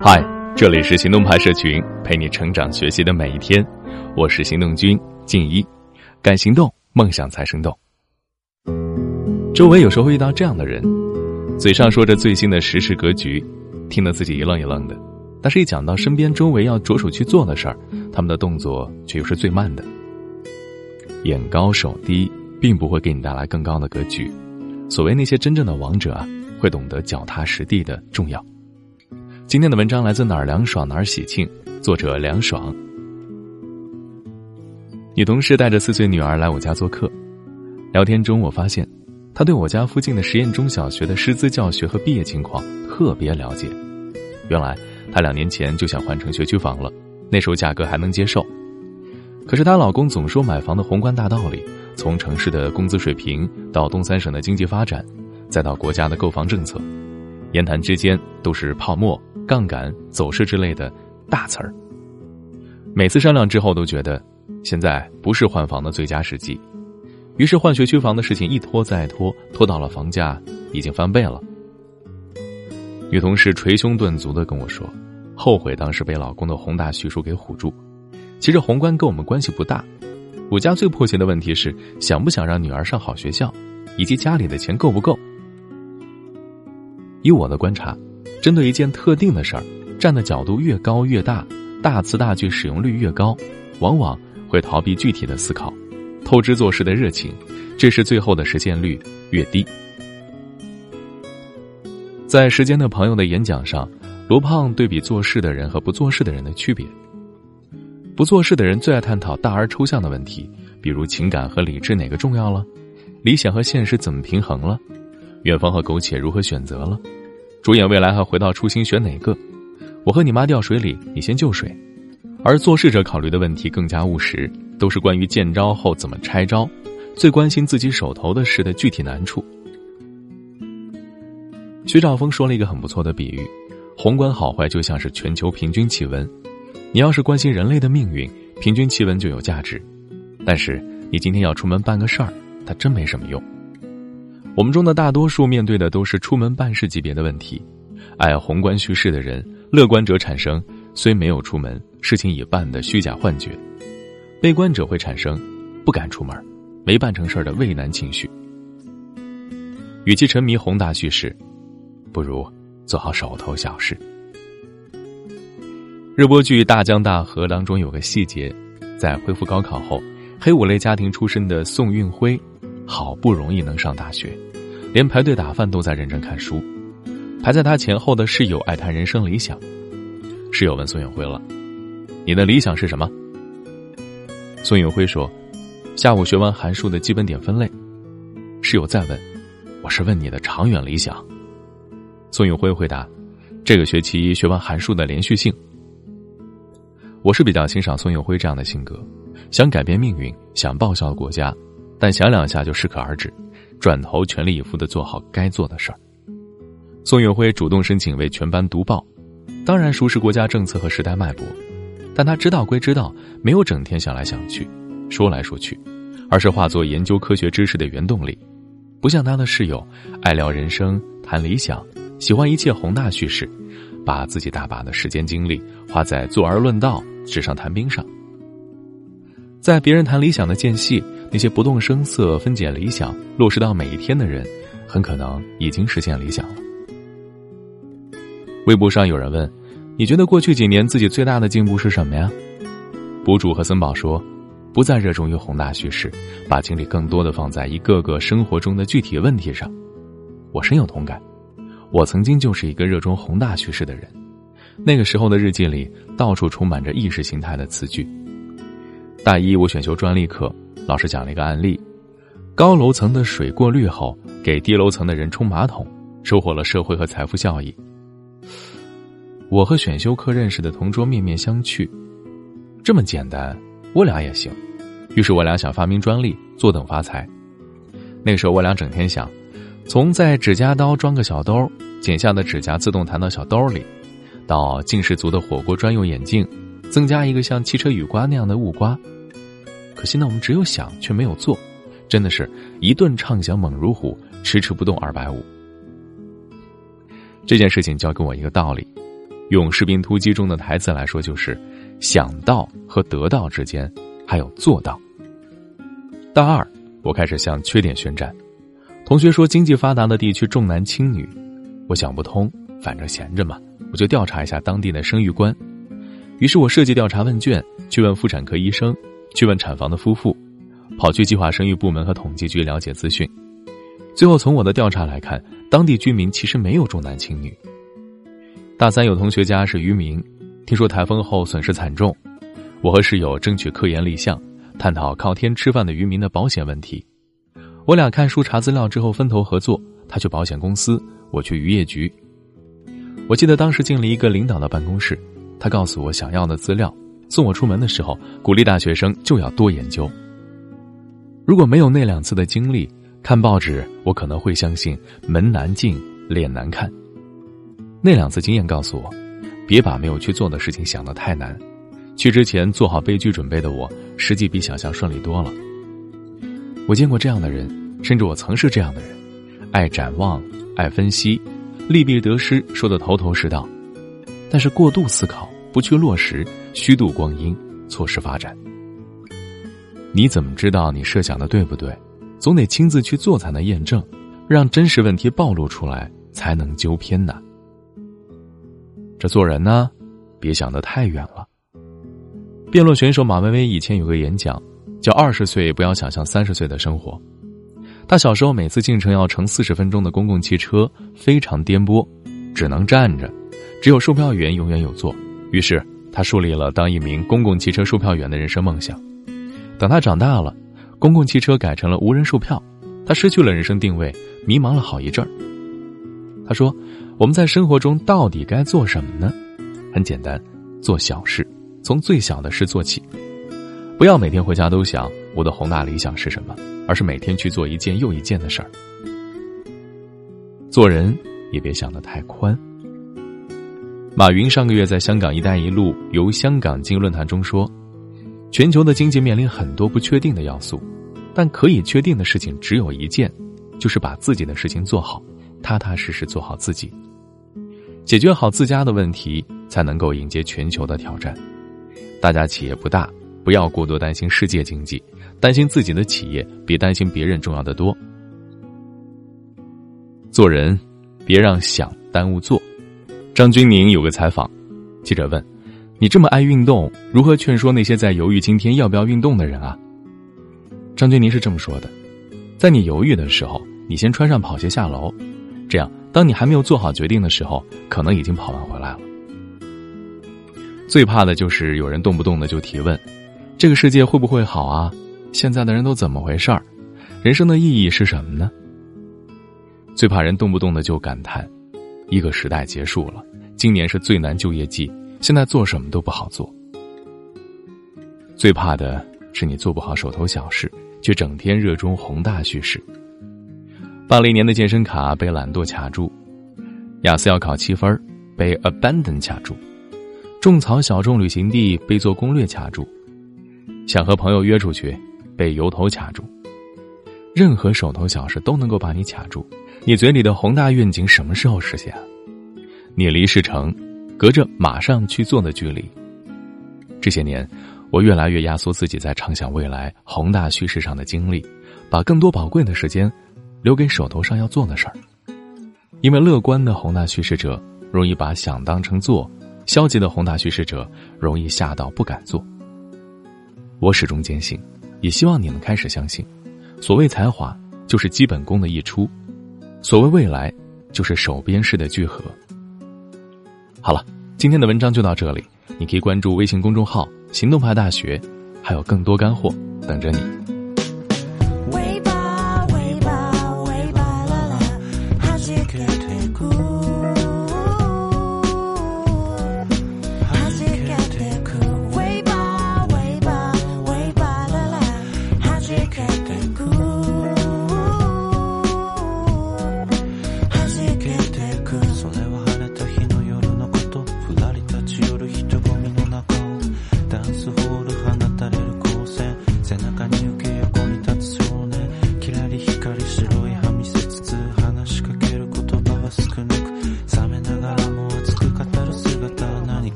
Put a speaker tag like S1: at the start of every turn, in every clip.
S1: 嗨，这里是行动派社群，陪你成长学习的每一天。我是行动君静一，敢行动，梦想才生动。周围有时候会遇到这样的人，嘴上说着最新的时事格局，听得自己一愣一愣的，但是一讲到身边周围要着手去做的事儿，他们的动作却又是最慢的。眼高手低，并不会给你带来更高的格局。所谓那些真正的王者啊，会懂得脚踏实地的重要。今天的文章来自哪儿凉爽哪儿喜庆，作者凉爽。女同事带着四岁女儿来我家做客，聊天中我发现，她对我家附近的实验中小学的师资教学和毕业情况特别了解。原来她两年前就想换成学区房了，那时候价格还能接受。可是她老公总说买房的宏观大道理，从城市的工资水平到东三省的经济发展，再到国家的购房政策，言谈之间都是泡沫。杠杆、走势之类的大词儿。每次商量之后，都觉得现在不是换房的最佳时机，于是换学区房的事情一拖再拖，拖到了房价已经翻倍了。女同事捶胸顿足的跟我说，后悔当时被老公的宏大叙述给唬住。其实宏观跟我们关系不大，我家最迫切的问题是想不想让女儿上好学校，以及家里的钱够不够。以我的观察。针对一件特定的事儿，站的角度越高越大，大词大句使用率越高，往往会逃避具体的思考，透支做事的热情，这是最后的实现率越低。在时间的朋友的演讲上，罗胖对比做事的人和不做事的人的区别。不做事的人最爱探讨大而抽象的问题，比如情感和理智哪个重要了，理想和现实怎么平衡了，远方和苟且如何选择了。主演未来和回到初心选哪个？我和你妈掉水里，你先救水。而做事者考虑的问题更加务实，都是关于见招后怎么拆招，最关心自己手头的事的具体难处。徐兆峰说了一个很不错的比喻：宏观好坏就像是全球平均气温，你要是关心人类的命运，平均气温就有价值；但是你今天要出门办个事儿，它真没什么用。我们中的大多数面对的都是出门办事级别的问题，爱宏观叙事的人，乐观者产生虽没有出门，事情已办的虚假幻觉；悲观者会产生不敢出门，没办成事儿的畏难情绪。与其沉迷宏大叙事，不如做好手头小事。热播剧《大江大河》当中有个细节，在恢复高考后，黑五类家庭出身的宋运辉，好不容易能上大学。连排队打饭都在认真看书，排在他前后的室友爱谈人生理想。室友问宋永辉了：“你的理想是什么？”宋永辉说：“下午学完函数的基本点分类。”室友再问：“我是问你的长远理想。”宋永辉回答：“这个学期学完函数的连续性。”我是比较欣赏宋永辉这样的性格，想改变命运，想报效国家，但想两下就适可而止。转头全力以赴的做好该做的事儿。宋运辉主动申请为全班读报，当然熟识国家政策和时代脉搏，但他知道归知道，没有整天想来想去，说来说去，而是化作研究科学知识的原动力。不像他的室友，爱聊人生、谈理想，喜欢一切宏大叙事，把自己大把的时间精力花在坐而论道、纸上谈兵上。在别人谈理想的间隙。那些不动声色分解理想、落实到每一天的人，很可能已经实现理想了。微博上有人问：“你觉得过去几年自己最大的进步是什么呀？”博主和森宝说：“不再热衷于宏大叙事，把精力更多的放在一个个生活中的具体问题上。”我深有同感，我曾经就是一个热衷宏大叙事的人。那个时候的日记里，到处充满着意识形态的词句。大一我选修专利课。老师讲了一个案例：高楼层的水过滤后，给低楼层的人冲马桶，收获了社会和财富效益。我和选修课认识的同桌面面相觑，这么简单，我俩也行。于是我俩想发明专利，坐等发财。那时候我俩整天想，从在指甲刀装个小兜，剪下的指甲自动弹到小兜里，到近视族的火锅专用眼镜，增加一个像汽车雨刮那样的雾刮。可惜呢，我们只有想却没有做，真的是一顿畅想猛如虎，迟迟不动二百五。这件事情教给我一个道理：用《士兵突击》中的台词来说，就是想到和得到之间还有做到。大二，我开始向缺点宣战。同学说经济发达的地区重男轻女，我想不通，反正闲着嘛，我就调查一下当地的生育观。于是我设计调查问卷，去问妇产科医生，去问产房的夫妇，跑去计划生育部门和统计局了解资讯。最后从我的调查来看，当地居民其实没有重男轻女。大三有同学家是渔民，听说台风后损失惨重，我和室友争取科研立项，探讨靠天吃饭的渔民的保险问题。我俩看书查资料之后分头合作，他去保险公司，我去渔业局。我记得当时进了一个领导的办公室，他告诉我想要的资料，送我出门的时候鼓励大学生就要多研究。如果没有那两次的经历，看报纸我可能会相信门难进，脸难看。那两次经验告诉我，别把没有去做的事情想得太难。去之前做好悲剧准备的我，实际比想象顺利多了。我见过这样的人，甚至我曾是这样的人：爱展望，爱分析，利弊得失说得头头是道。但是过度思考，不去落实，虚度光阴，错失发展。你怎么知道你设想的对不对？总得亲自去做才能验证，让真实问题暴露出来，才能纠偏呢。这做人呢，别想得太远了。辩论选手马薇薇以前有个演讲，叫“二十岁不要想象三十岁的生活”。他小时候每次进城要乘四十分钟的公共汽车，非常颠簸，只能站着，只有售票员永远有座。于是他树立了当一名公共汽车售票员的人生梦想。等他长大了，公共汽车改成了无人售票，他失去了人生定位，迷茫了好一阵儿。他说。我们在生活中到底该做什么呢？很简单，做小事，从最小的事做起。不要每天回家都想我的宏大理想是什么，而是每天去做一件又一件的事儿。做人也别想得太宽。马云上个月在香港“一带一路”由香港经论坛中说：“全球的经济面临很多不确定的要素，但可以确定的事情只有一件，就是把自己的事情做好，踏踏实实做好自己。”解决好自家的问题，才能够迎接全球的挑战。大家企业不大，不要过多担心世界经济，担心自己的企业比担心别人重要的多。做人，别让想耽误做。张钧宁有个采访，记者问：“你这么爱运动，如何劝说那些在犹豫今天要不要运动的人啊？”张钧宁是这么说的：“在你犹豫的时候，你先穿上跑鞋下楼，这样。”当你还没有做好决定的时候，可能已经跑完回来了。最怕的就是有人动不动的就提问：这个世界会不会好啊？现在的人都怎么回事儿？人生的意义是什么呢？最怕人动不动的就感叹：一个时代结束了，今年是最难就业季，现在做什么都不好做。最怕的是你做不好手头小事，却整天热衷宏大叙事。办了一年的健身卡被懒惰卡住，雅思要考七分被 abandon 卡住，种草小众旅行地被做攻略卡住，想和朋友约出去被由头卡住，任何手头小事都能够把你卡住。你嘴里的宏大愿景什么时候实现？你离事成，隔着马上去做的距离。这些年，我越来越压缩自己在畅想未来宏大叙事上的精力，把更多宝贵的时间。留给手头上要做的事儿，因为乐观的宏大叙事者容易把想当成做，消极的宏大叙事者容易吓到不敢做。我始终坚信，也希望你们开始相信，所谓才华就是基本功的溢出，所谓未来就是手边式的聚合。好了，今天的文章就到这里，你可以关注微信公众号“行动派大学”，还有更多干货等着你。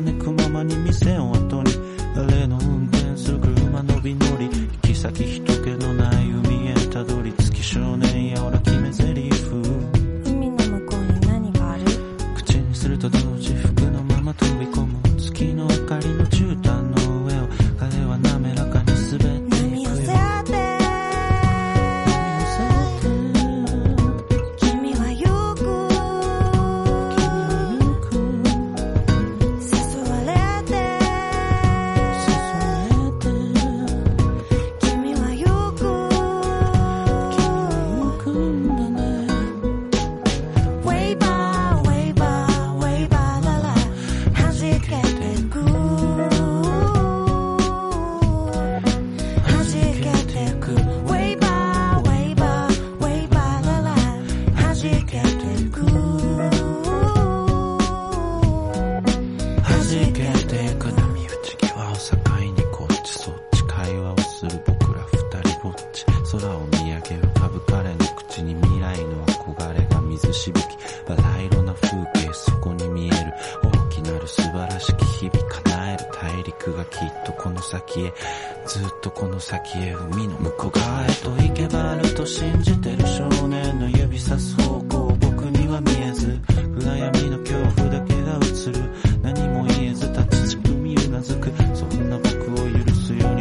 S2: 招くままに店を後に。誰の運転する車伸び乗り行き先人へずっとこの先へ
S3: 海の向こう
S2: 側へと
S3: 行けばあると信じて
S2: る少年の指さす方向僕には見えず暗闇の恐怖だけが映る。何も言えず立ちつく身う。なずくそんな僕を許すように